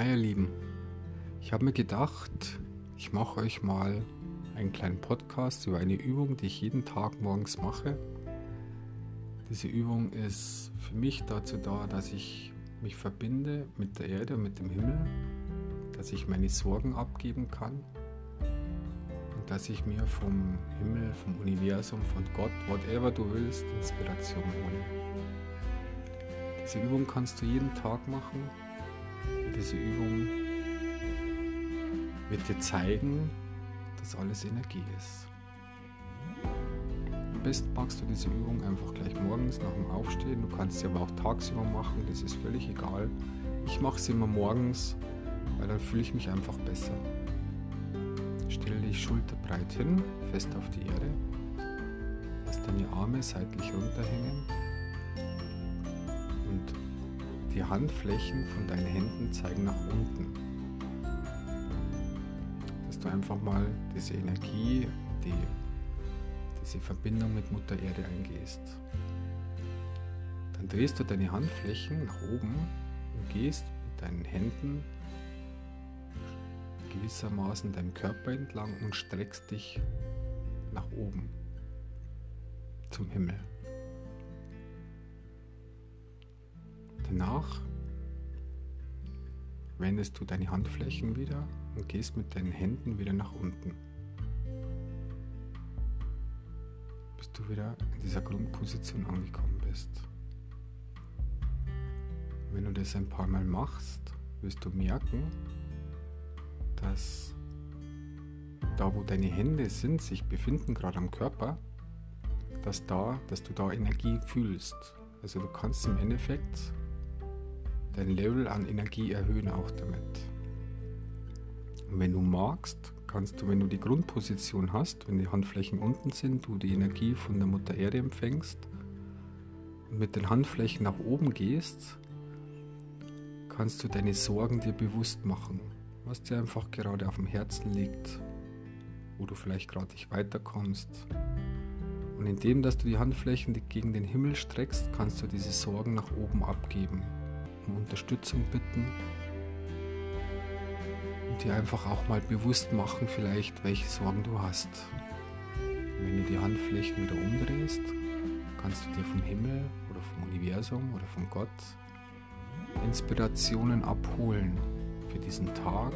Hi ihr Lieben, ich habe mir gedacht, ich mache euch mal einen kleinen Podcast über eine Übung, die ich jeden Tag morgens mache. Diese Übung ist für mich dazu da, dass ich mich verbinde mit der Erde und mit dem Himmel, dass ich meine Sorgen abgeben kann und dass ich mir vom Himmel, vom Universum, von Gott, whatever du willst, Inspiration hole. Diese Übung kannst du jeden Tag machen diese Übung wird dir zeigen, dass alles Energie ist. Am besten magst du diese Übung einfach gleich morgens nach dem Aufstehen. Du kannst sie aber auch tagsüber machen, das ist völlig egal. Ich mache sie immer morgens, weil dann fühle ich mich einfach besser. Stelle dich schulterbreit hin, fest auf die Erde. Lass deine Arme seitlich runterhängen die Handflächen von deinen Händen zeigen nach unten. Dass du einfach mal diese Energie, die, diese Verbindung mit Mutter Erde eingehst. Dann drehst du deine Handflächen nach oben und gehst mit deinen Händen gewissermaßen deinen Körper entlang und streckst dich nach oben zum Himmel. Danach wendest du deine Handflächen wieder und gehst mit deinen Händen wieder nach unten. Bis du wieder in dieser Grundposition angekommen bist. Wenn du das ein paar Mal machst, wirst du merken, dass da, wo deine Hände sind, sich befinden gerade am Körper, dass, da, dass du da Energie fühlst. Also du kannst im Endeffekt dein Level an Energie erhöhen auch damit. Und wenn du magst, kannst du, wenn du die Grundposition hast, wenn die Handflächen unten sind, du die Energie von der Mutter Erde empfängst und mit den Handflächen nach oben gehst, kannst du deine Sorgen dir bewusst machen, was dir einfach gerade auf dem Herzen liegt, wo du vielleicht gerade nicht weiterkommst. Und indem, dass du die Handflächen gegen den Himmel streckst, kannst du diese Sorgen nach oben abgeben um Unterstützung bitten und dir einfach auch mal bewusst machen, vielleicht, welche Sorgen du hast. Und wenn du die Handflächen wieder umdrehst, kannst du dir vom Himmel oder vom Universum oder von Gott Inspirationen abholen für diesen Tag.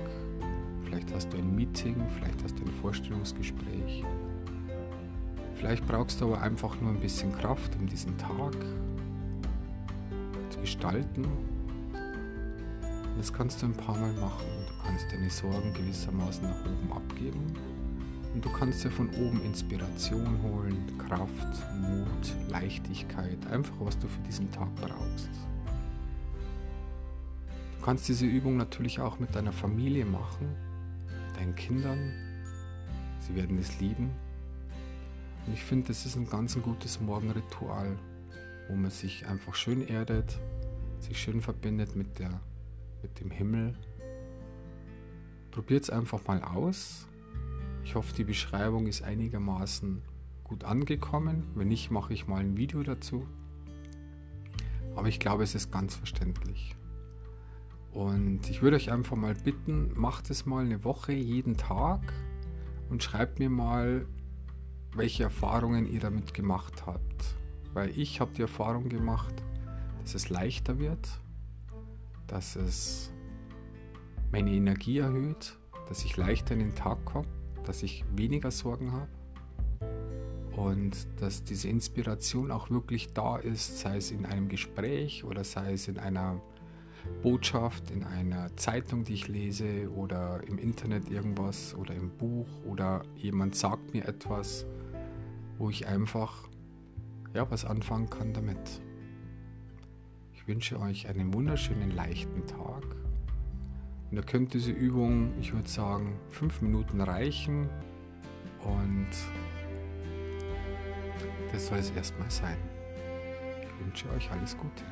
Vielleicht hast du ein Meeting, vielleicht hast du ein Vorstellungsgespräch. Vielleicht brauchst du aber einfach nur ein bisschen Kraft, um diesen Tag zu gestalten das kannst du ein paar Mal machen. Du kannst deine Sorgen gewissermaßen nach oben abgeben und du kannst dir von oben Inspiration holen, Kraft, Mut, Leichtigkeit, einfach was du für diesen Tag brauchst. Du kannst diese Übung natürlich auch mit deiner Familie machen, deinen Kindern. Sie werden es lieben. Und ich finde, das ist ein ganz ein gutes Morgenritual, wo man sich einfach schön erdet, sich schön verbindet mit der mit dem Himmel. Probiert es einfach mal aus. Ich hoffe, die Beschreibung ist einigermaßen gut angekommen. Wenn nicht, mache ich mal ein Video dazu. Aber ich glaube, es ist ganz verständlich. Und ich würde euch einfach mal bitten, macht es mal eine Woche jeden Tag und schreibt mir mal, welche Erfahrungen ihr damit gemacht habt. Weil ich habe die Erfahrung gemacht, dass es leichter wird, dass es meine Energie erhöht, dass ich leichter in den Tag komme, dass ich weniger Sorgen habe und dass diese Inspiration auch wirklich da ist, sei es in einem Gespräch oder sei es in einer Botschaft, in einer Zeitung, die ich lese oder im Internet irgendwas oder im Buch oder jemand sagt mir etwas, wo ich einfach ja was anfangen kann damit. Ich wünsche euch einen wunderschönen leichten Tag. Und da könnte diese Übung, ich würde sagen, fünf Minuten reichen. Und das soll es erstmal sein. Ich wünsche euch alles Gute.